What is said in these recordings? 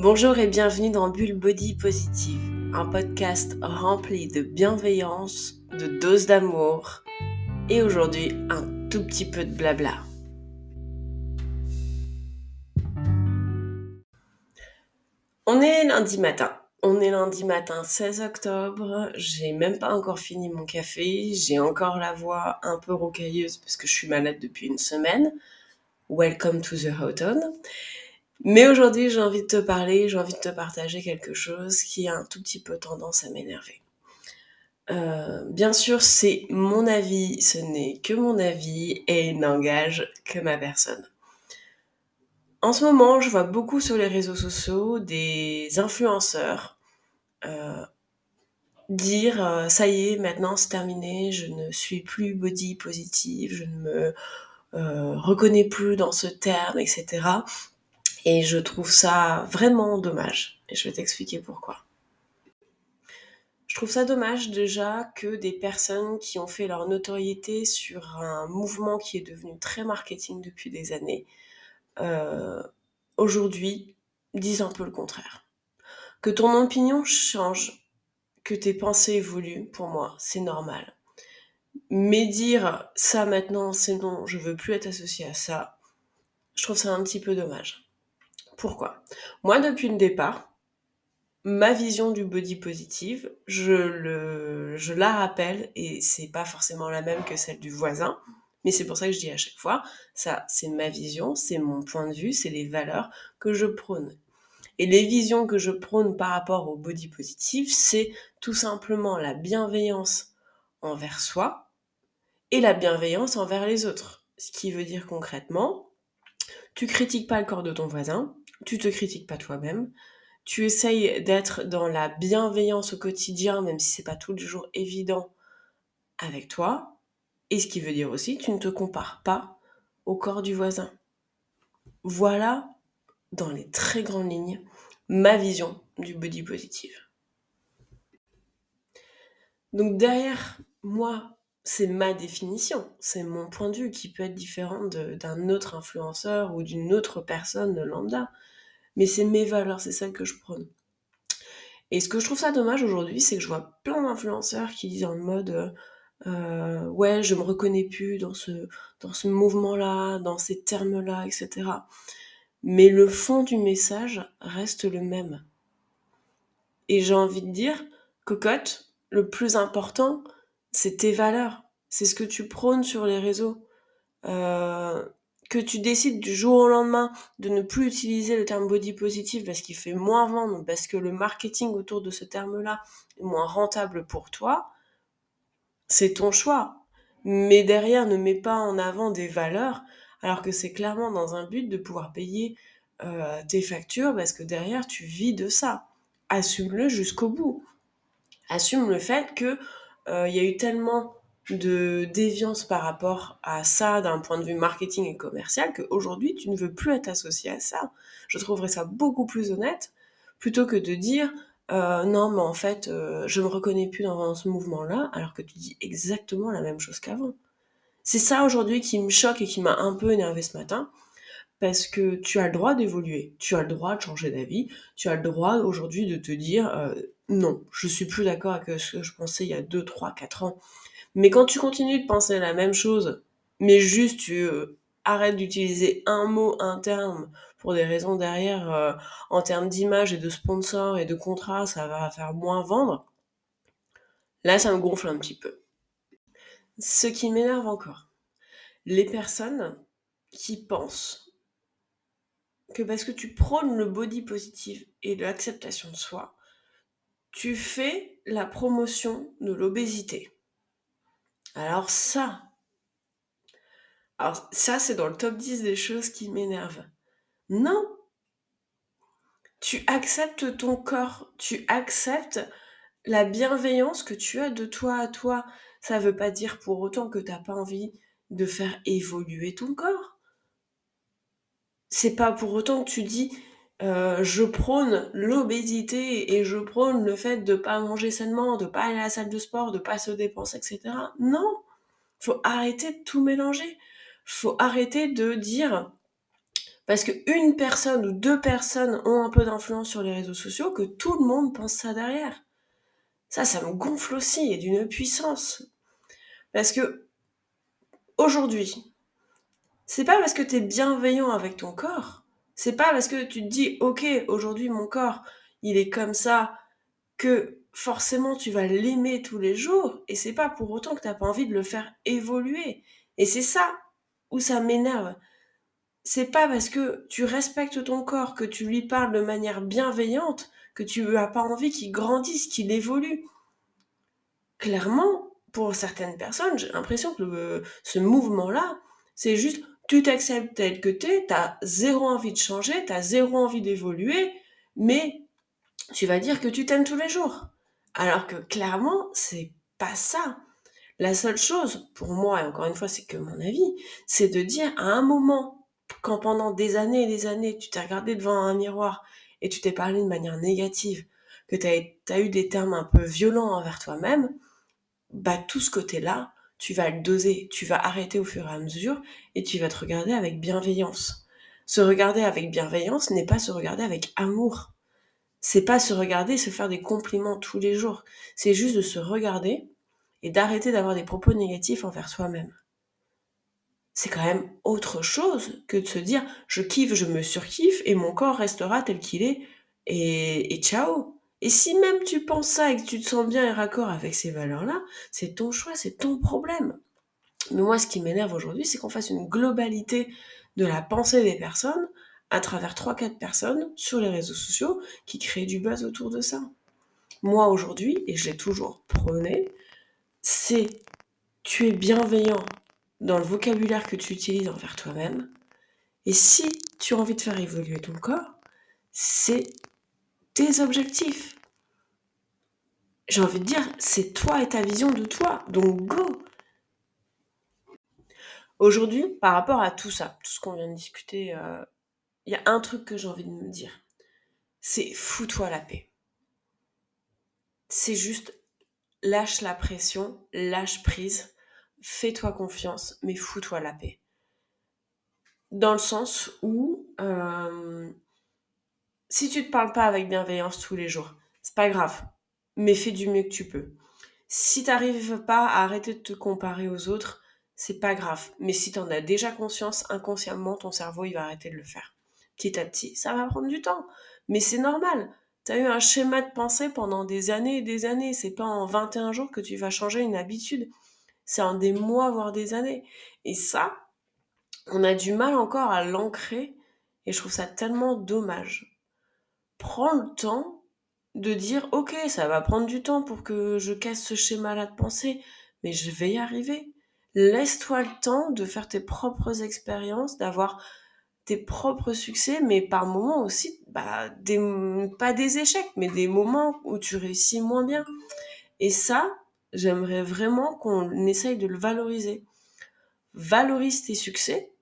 Bonjour et bienvenue dans Bulle Body Positive, un podcast rempli de bienveillance, de doses d'amour et aujourd'hui un tout petit peu de blabla. On est lundi matin. On est lundi matin 16 octobre, j'ai même pas encore fini mon café, j'ai encore la voix un peu rocailleuse parce que je suis malade depuis une semaine. Welcome to the autumn. Mais aujourd'hui, j'ai envie de te parler, j'ai envie de te partager quelque chose qui a un tout petit peu tendance à m'énerver. Euh, bien sûr, c'est mon avis, ce n'est que mon avis et il n'engage que ma personne. En ce moment, je vois beaucoup sur les réseaux sociaux des influenceurs euh, dire euh, ça y est, maintenant c'est terminé, je ne suis plus body positive, je ne me reconnais plus dans ce terme, etc. Et je trouve ça vraiment dommage. Et je vais t'expliquer pourquoi. Je trouve ça dommage déjà que des personnes qui ont fait leur notoriété sur un mouvement qui est devenu très marketing depuis des années, euh, aujourd'hui disent un peu le contraire. Que ton opinion change, que tes pensées évoluent, pour moi, c'est normal. Mais dire ça maintenant, c'est non, je veux plus être associé à ça, je trouve ça un petit peu dommage. Pourquoi? Moi, depuis le départ, ma vision du body positive, je, la rappelle et c'est pas forcément la même que celle du voisin, mais c'est pour ça que je dis à chaque fois, ça, c'est ma vision, c'est mon point de vue, c'est les valeurs que je prône. Et les visions que je prône par rapport au body positive, c'est tout simplement la bienveillance envers soi et la bienveillance envers les autres. Ce qui veut dire concrètement, tu critiques pas le corps de ton voisin, tu te critiques pas toi-même, tu essayes d'être dans la bienveillance au quotidien, même si c'est pas tous les jours évident avec toi, et ce qui veut dire aussi, tu ne te compares pas au corps du voisin. Voilà, dans les très grandes lignes, ma vision du body positive. Donc derrière moi, c'est ma définition, c'est mon point de vue qui peut être différent d'un autre influenceur ou d'une autre personne lambda. Mais c'est mes valeurs, c'est celles que je prône. Et ce que je trouve ça dommage aujourd'hui, c'est que je vois plein d'influenceurs qui disent en mode euh, ouais, je me reconnais plus dans ce, dans ce mouvement-là, dans ces termes-là, etc. Mais le fond du message reste le même. Et j'ai envie de dire, cocotte, le plus important, c'est tes valeurs. C'est ce que tu prônes sur les réseaux. Euh, que tu décides du jour au lendemain de ne plus utiliser le terme body positive parce qu'il fait moins vendre, parce que le marketing autour de ce terme-là est moins rentable pour toi, c'est ton choix. Mais derrière, ne mets pas en avant des valeurs, alors que c'est clairement dans un but de pouvoir payer euh, tes factures, parce que derrière, tu vis de ça. Assume-le jusqu'au bout. Assume le fait que il y a eu tellement de déviance par rapport à ça d'un point de vue marketing et commercial qu'aujourd'hui tu ne veux plus être associé à ça. Je trouverais ça beaucoup plus honnête plutôt que de dire euh, non mais en fait euh, je me reconnais plus dans ce mouvement-là alors que tu dis exactement la même chose qu'avant. C'est ça aujourd'hui qui me choque et qui m'a un peu énervé ce matin parce que tu as le droit d'évoluer, tu as le droit de changer d'avis, tu as le droit aujourd'hui de te dire euh, non, je suis plus d'accord avec ce que je pensais il y a 2, 3, 4 ans. Mais quand tu continues de penser la même chose, mais juste tu euh, arrêtes d'utiliser un mot, un terme, pour des raisons derrière, euh, en termes d'image et de sponsor et de contrat, ça va faire moins vendre, là ça me gonfle un petit peu. Ce qui m'énerve encore, les personnes qui pensent que parce que tu prônes le body positive et l'acceptation de soi, tu fais la promotion de l'obésité. Alors ça, alors ça c'est dans le top 10 des choses qui m'énervent. Non. Tu acceptes ton corps, tu acceptes la bienveillance que tu as de toi à toi. Ça veut pas dire pour autant que tu n'as pas envie de faire évoluer ton corps. C'est pas pour autant que tu dis euh, je prône l'obésité et je prône le fait de pas manger sainement, de pas aller à la salle de sport, de pas se dépenser, etc. Non, faut arrêter de tout mélanger. Faut arrêter de dire parce qu'une personne ou deux personnes ont un peu d'influence sur les réseaux sociaux que tout le monde pense ça derrière. Ça, ça me gonfle aussi et d'une puissance. Parce que aujourd'hui, c'est pas parce que tu es bienveillant avec ton corps, c'est pas parce que tu te dis OK, aujourd'hui mon corps, il est comme ça que forcément tu vas l'aimer tous les jours et c'est pas pour autant que tu n'as pas envie de le faire évoluer. Et c'est ça où ça m'énerve c'est pas parce que tu respectes ton corps, que tu lui parles de manière bienveillante, que tu n'as pas envie qu'il grandisse, qu'il évolue. Clairement, pour certaines personnes, j'ai l'impression que ce mouvement-là, c'est juste tu t'acceptes tel que t'es, t'as zéro envie de changer, t'as zéro envie d'évoluer, mais tu vas dire que tu t'aimes tous les jours. Alors que clairement, c'est pas ça. La seule chose, pour moi, et encore une fois, c'est que mon avis, c'est de dire à un moment quand pendant des années et des années, tu t'es regardé devant un miroir et tu t'es parlé de manière négative, que tu as, eu des termes un peu violents envers toi-même, bah tout ce côté-là, tu vas le doser, tu vas arrêter au fur et à mesure et tu vas te regarder avec bienveillance. Se regarder avec bienveillance n'est pas se regarder avec amour. C'est pas se regarder se faire des compliments tous les jours. C'est juste de se regarder et d'arrêter d'avoir des propos négatifs envers soi-même c'est quand même autre chose que de se dire je kiffe, je me surkiffe et mon corps restera tel qu'il est et, et, ciao. Et si même tu penses ça et que tu te sens bien et raccord avec ces valeurs-là, c'est ton choix, c'est ton problème. Mais moi, ce qui m'énerve aujourd'hui, c'est qu'on fasse une globalité de la pensée des personnes à travers 3-4 personnes sur les réseaux sociaux qui créent du buzz autour de ça. Moi, aujourd'hui, et je l'ai toujours prôné, c'est tu es bienveillant dans le vocabulaire que tu utilises envers toi-même. Et si tu as envie de faire évoluer ton corps, c'est objectifs. J'ai envie de dire, c'est toi et ta vision de toi. Donc go Aujourd'hui, par rapport à tout ça, tout ce qu'on vient de discuter, euh, il y a un truc que j'ai envie de me dire. C'est fous-toi la paix. C'est juste lâche la pression, lâche prise fais-toi confiance, mais fous-toi la paix. Dans le sens où, euh, si tu te parles pas avec bienveillance tous les jours, c'est pas grave, mais fais du mieux que tu peux. Si tu n'arrives pas à arrêter de te comparer aux autres, c'est pas grave. Mais si tu en as déjà conscience, inconsciemment, ton cerveau, il va arrêter de le faire. Petit à petit, ça va prendre du temps. Mais c'est normal. Tu as eu un schéma de pensée pendant des années et des années. C'est pas en 21 jours que tu vas changer une habitude c'est en des mois, voire des années. Et ça, on a du mal encore à l'ancrer et je trouve ça tellement dommage. Prends le temps de dire, ok, ça va prendre du temps pour que je casse ce schéma-là de pensée, mais je vais y arriver. Laisse-toi le temps de faire tes propres expériences, d'avoir tes propres succès, mais par moments aussi, bah, des, pas des échecs, mais des moments où tu réussis moins bien. Et ça, j'aimerais vraiment qu'on essaye de le valoriser. Valorise tes succès,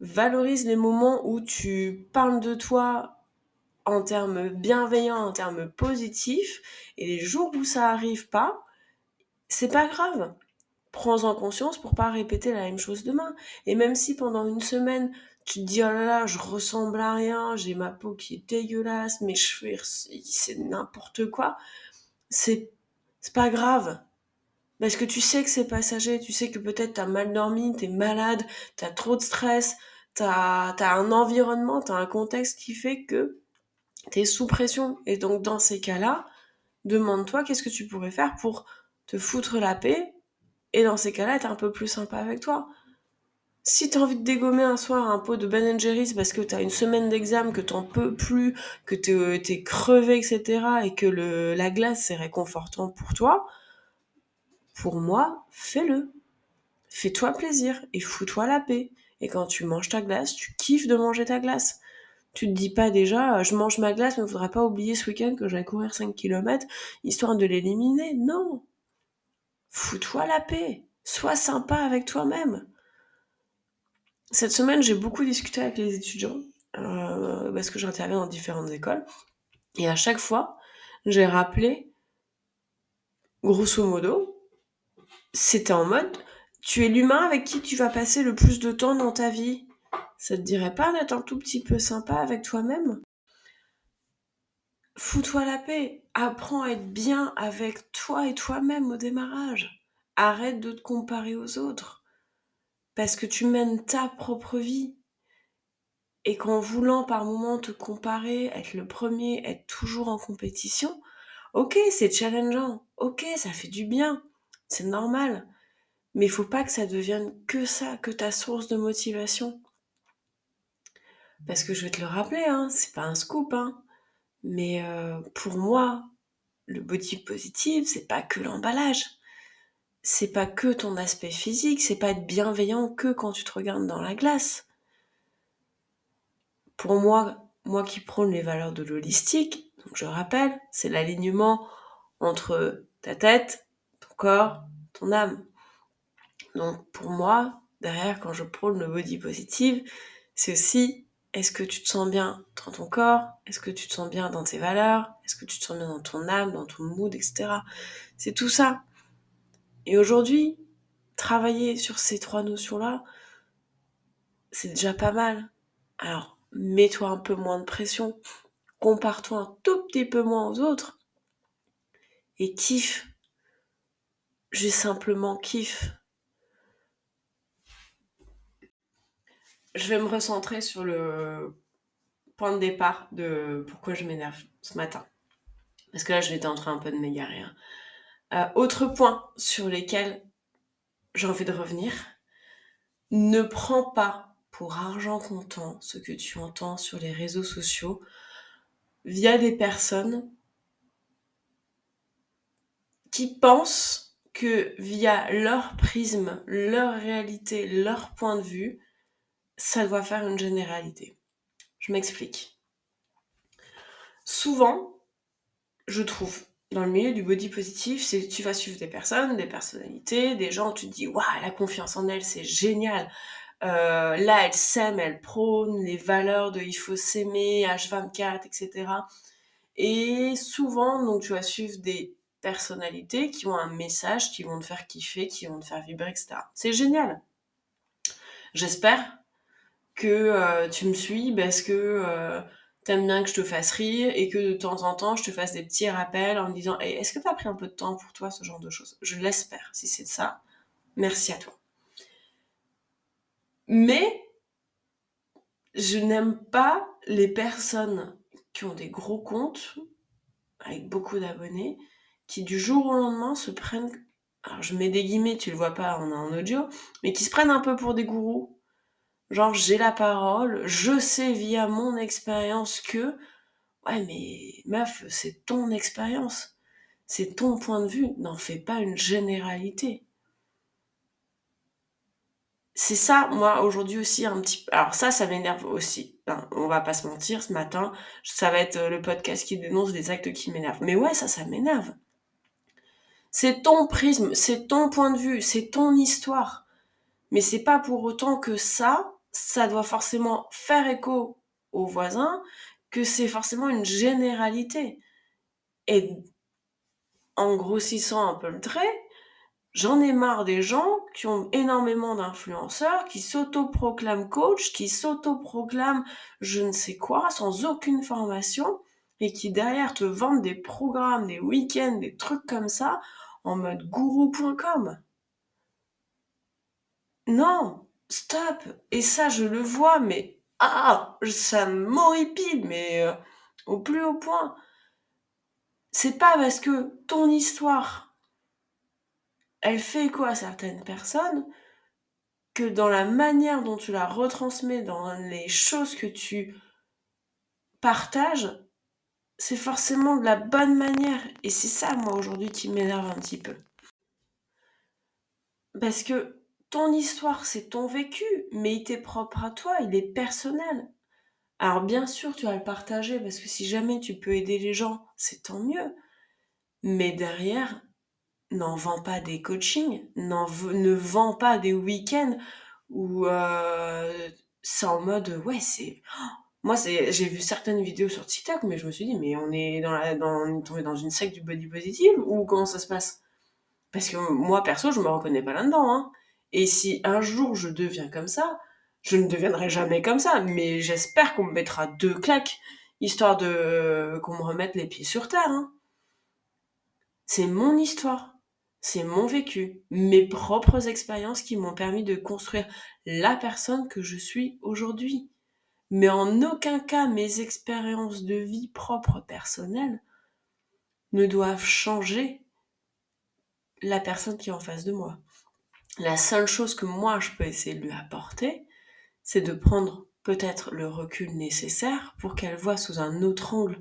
valorise les moments où tu parles de toi en termes bienveillants, en termes positifs, et les jours où ça arrive pas, c'est pas grave. Prends-en conscience pour pas répéter la même chose demain. Et même si pendant une semaine, tu te dis oh là là, je ressemble à rien, j'ai ma peau qui est dégueulasse, mes cheveux c'est n'importe quoi, c'est c'est pas grave. Parce que tu sais que c'est passager, tu sais que peut-être t'as mal dormi, t'es malade, t'as trop de stress, t'as as un environnement, t'as un contexte qui fait que t'es sous pression. Et donc dans ces cas-là, demande-toi qu'est-ce que tu pourrais faire pour te foutre la paix et dans ces cas-là être un peu plus sympa avec toi. Si t'as envie de dégommer un soir un pot de Ben Jerry's parce que t'as une semaine d'examen, que t'en peux plus, que t'es crevé, etc. et que la glace c'est réconfortant pour toi, pour moi, fais-le. Fais-toi plaisir et fous-toi la paix. Et quand tu manges ta glace, tu kiffes de manger ta glace. Tu te dis pas déjà, je mange ma glace, mais il faudrait pas oublier ce week-end que j'allais courir 5 km, histoire de l'éliminer. Non. Fous-toi la paix. Sois sympa avec toi-même. Cette semaine, j'ai beaucoup discuté avec les étudiants, euh, parce que j'interviens dans différentes écoles. Et à chaque fois, j'ai rappelé, grosso modo, c'était en mode, tu es l'humain avec qui tu vas passer le plus de temps dans ta vie. Ça te dirait pas d'être un tout petit peu sympa avec toi-même? Fous-toi la paix. Apprends à être bien avec toi et toi-même au démarrage. Arrête de te comparer aux autres. Parce que tu mènes ta propre vie. Et qu'en voulant par moment te comparer, être le premier, être toujours en compétition, ok, c'est challengeant. Ok, ça fait du bien. C'est normal. Mais il faut pas que ça devienne que ça, que ta source de motivation. Parce que je vais te le rappeler, hein, c'est pas un scoop, hein. Mais euh, pour moi, le body positive, c'est pas que l'emballage. C'est pas que ton aspect physique, c'est pas être bienveillant que quand tu te regardes dans la glace. Pour moi, moi qui prône les valeurs de l'holistique, donc je rappelle, c'est l'alignement entre ta tête, ton corps, ton âme. Donc pour moi, derrière, quand je prône le body positive, c'est aussi est-ce que tu te sens bien dans ton corps? Est-ce que tu te sens bien dans tes valeurs? Est-ce que tu te sens bien dans ton âme, dans ton mood, etc. C'est tout ça. Et aujourd'hui, travailler sur ces trois notions-là, c'est déjà pas mal. Alors, mets-toi un peu moins de pression, compare-toi un tout petit peu moins aux autres, et kiffe. J'ai simplement kiffe. Je vais me recentrer sur le point de départ de pourquoi je m'énerve ce matin. Parce que là, je vais en train un peu de m'égarer. Hein. Euh, autre point sur lesquels j'ai envie de revenir. Ne prends pas pour argent comptant ce que tu entends sur les réseaux sociaux via des personnes qui pensent que via leur prisme, leur réalité, leur point de vue, ça doit faire une généralité. Je m'explique. Souvent, je trouve, dans le milieu du body positif, tu vas suivre des personnes, des personnalités, des gens, tu te dis, waouh, la confiance en elle, c'est génial. Euh, là, elle s'aime, elle prône les valeurs de il faut s'aimer, H24, etc. Et souvent, donc, tu vas suivre des personnalités qui ont un message, qui vont te faire kiffer, qui vont te faire vibrer, etc. C'est génial. J'espère que euh, tu me suis parce que euh, t'aimes bien que je te fasse rire et que de temps en temps je te fasse des petits rappels en me disant est-ce que t'as pris un peu de temps pour toi ce genre de choses? Je l'espère. Si c'est ça, merci à toi. Mais je n'aime pas les personnes qui ont des gros comptes avec beaucoup d'abonnés qui du jour au lendemain se prennent alors je mets des guillemets, tu le vois pas en, en audio, mais qui se prennent un peu pour des gourous Genre, j'ai la parole, je sais via mon expérience que, ouais, mais meuf, c'est ton expérience, c'est ton point de vue, n'en fais pas une généralité. C'est ça, moi, aujourd'hui aussi, un petit. Alors, ça, ça m'énerve aussi. On va pas se mentir, ce matin, ça va être le podcast qui dénonce des actes qui m'énervent. Mais ouais, ça, ça m'énerve. C'est ton prisme, c'est ton point de vue, c'est ton histoire. Mais c'est pas pour autant que ça, ça doit forcément faire écho aux voisins, que c'est forcément une généralité. Et en grossissant un peu le trait, j'en ai marre des gens qui ont énormément d'influenceurs, qui s'autoproclament coach, qui s'autoproclament je ne sais quoi, sans aucune formation, et qui derrière te vendent des programmes, des week-ends, des trucs comme ça, en mode gourou.com. Non, stop Et ça, je le vois, mais ah Ça m'horripile, mais euh, au plus haut point. C'est pas parce que ton histoire, elle fait écho à certaines personnes, que dans la manière dont tu la retransmets, dans les choses que tu partages, c'est forcément de la bonne manière. Et c'est ça, moi, aujourd'hui, qui m'énerve un petit peu. Parce que ton histoire, c'est ton vécu, mais il t'est propre à toi, il est personnel. Alors bien sûr, tu vas le partager parce que si jamais tu peux aider les gens, c'est tant mieux. Mais derrière, n'en vends pas des coachings, ne vends pas des week-ends où euh, c'est en mode ouais c'est moi j'ai vu certaines vidéos sur TikTok mais je me suis dit mais on est dans la dans tombé dans une secte du body positive ou comment ça se passe? Parce que moi perso je me reconnais pas là-dedans hein. Et si un jour je deviens comme ça, Je ne deviendrai jamais comme ça, mais j'espère qu'on me mettra deux claques, histoire de qu'on me remette les pieds sur terre. Hein. C'est mon histoire, c'est mon vécu, mes propres expériences qui m'ont permis de construire la personne que je suis aujourd'hui. Mais en aucun cas mes expériences de vie propres personnelles ne doivent changer la personne qui est en face de moi. La seule chose que moi je peux essayer de lui apporter, c'est de prendre peut-être le recul nécessaire pour qu'elle voie sous un autre angle,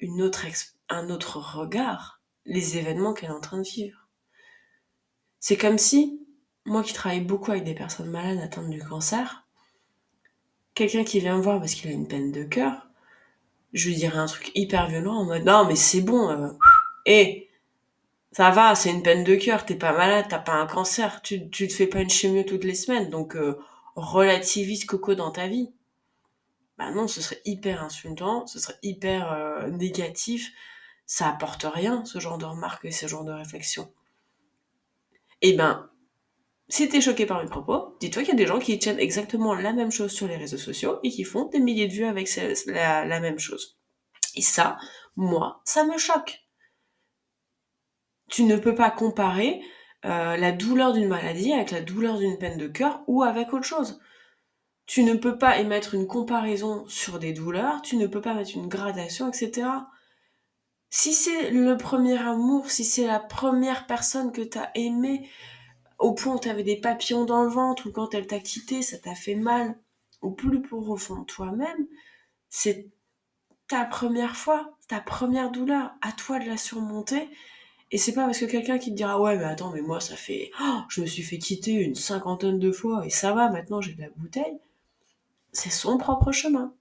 une autre un autre regard, les événements qu'elle est en train de vivre. C'est comme si, moi qui travaille beaucoup avec des personnes malades atteintes du cancer, quelqu'un qui vient me voir parce qu'il a une peine de cœur, je lui dirais un truc hyper violent en mode non mais c'est bon, euh, et ça va, c'est une peine de cœur, t'es pas malade, t'as pas un cancer, tu, tu te fais pas une chimio toutes les semaines, donc euh, relativise coco dans ta vie. Bah non, ce serait hyper insultant, ce serait hyper euh, négatif, ça apporte rien, ce genre de remarques et ce genre de réflexion. Eh ben, si t'es choqué par mes propos, dis-toi qu'il y a des gens qui tiennent exactement la même chose sur les réseaux sociaux et qui font des milliers de vues avec la, la même chose. Et ça, moi, ça me choque tu ne peux pas comparer euh, la douleur d'une maladie avec la douleur d'une peine de cœur ou avec autre chose. Tu ne peux pas émettre une comparaison sur des douleurs, tu ne peux pas mettre une gradation, etc. Si c'est le premier amour, si c'est la première personne que tu as aimée, au point où tu avais des papillons dans le ventre, ou quand elle t'a quitté, ça t'a fait mal, au plus profond de toi-même, c'est ta première fois, ta première douleur, à toi de la surmonter et c'est pas parce que quelqu'un qui te dira ouais mais attends mais moi ça fait oh, je me suis fait quitter une cinquantaine de fois et ça va maintenant j'ai de la bouteille. C'est son propre chemin.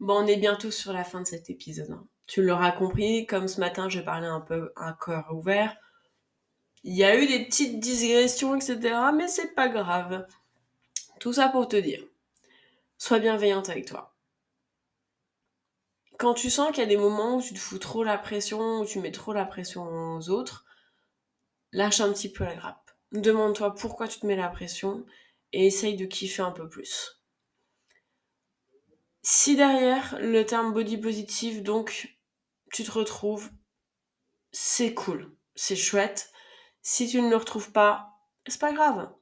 Bon on est bientôt sur la fin de cet épisode. Hein. Tu l'auras compris, comme ce matin j'ai parlé un peu un cœur ouvert. Il y a eu des petites digressions, etc. Mais c'est pas grave. Tout ça pour te dire. Sois bienveillante avec toi quand tu sens qu'il y a des moments où tu te fous trop la pression, où tu mets trop la pression aux autres, lâche un petit peu la grappe. Demande-toi pourquoi tu te mets la pression et essaye de kiffer un peu plus. Si derrière le terme body positive, donc tu te retrouves, c'est cool, c'est chouette. Si tu ne le retrouves pas, c'est pas grave.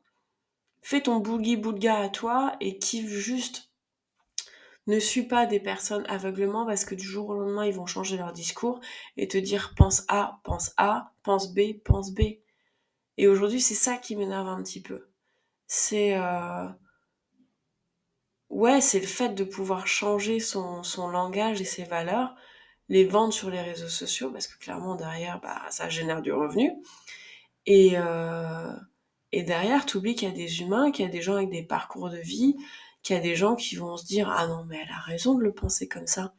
Fais ton boogie boulga à toi et kiffe juste ne suis pas des personnes aveuglement parce que du jour au lendemain, ils vont changer leur discours et te dire pense A, pense A, pense B, pense B. Et aujourd'hui, c'est ça qui m'énerve un petit peu. C'est... Euh... Ouais, c'est le fait de pouvoir changer son, son langage et ses valeurs, les vendre sur les réseaux sociaux, parce que clairement, derrière, bah, ça génère du revenu. Et, euh... et derrière, tu oublies qu'il y a des humains, qu'il y a des gens avec des parcours de vie, qu'il y a des gens qui vont se dire ah non mais elle a raison de le penser comme ça.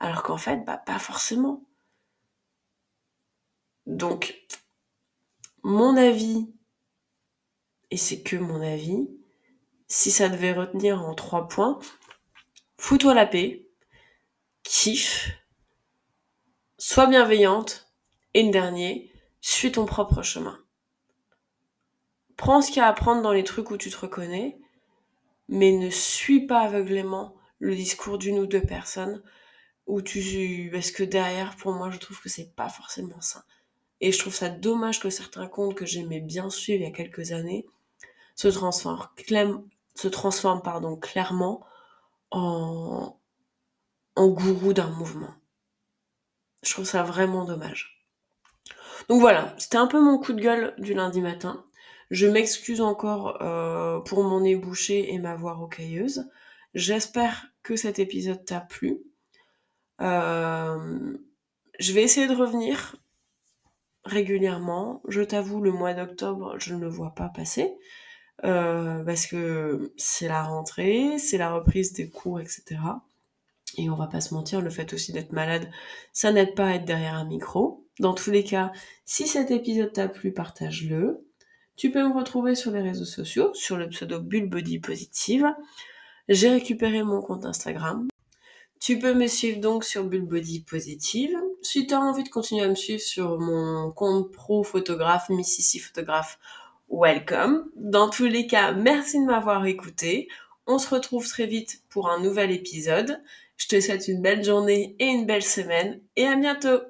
Alors qu'en fait bah pas forcément. Donc mon avis et c'est que mon avis si ça devait retenir en trois points fous-toi la paix kiffe sois bienveillante et le dernier suis ton propre chemin. Prends ce qu'il y a à prendre dans les trucs où tu te reconnais mais ne suis pas aveuglément le discours d'une ou deux personnes où tu parce que derrière pour moi je trouve que c'est pas forcément ça et je trouve ça dommage que certains comptes que j'aimais bien suivre il y a quelques années se transforment clairement en en gourou d'un mouvement. Je trouve ça vraiment dommage. Donc voilà c'était un peu mon coup de gueule du lundi matin je m'excuse encore euh, pour mon nez et ma voix rocailleuse. J'espère que cet épisode t'a plu. Euh, je vais essayer de revenir régulièrement. Je t'avoue, le mois d'octobre, je ne le vois pas passer. Euh, parce que c'est la rentrée, c'est la reprise des cours, etc. Et on va pas se mentir, le fait aussi d'être malade, ça n'aide pas à être derrière un micro. Dans tous les cas, si cet épisode t'a plu, partage-le. Tu peux me retrouver sur les réseaux sociaux, sur le pseudo Bullbody Positive. J'ai récupéré mon compte Instagram. Tu peux me suivre donc sur Bullbody Positive. Si tu as envie de continuer à me suivre sur mon compte pro photographe, Mississippi Photographe, welcome. Dans tous les cas, merci de m'avoir écouté. On se retrouve très vite pour un nouvel épisode. Je te souhaite une belle journée et une belle semaine et à bientôt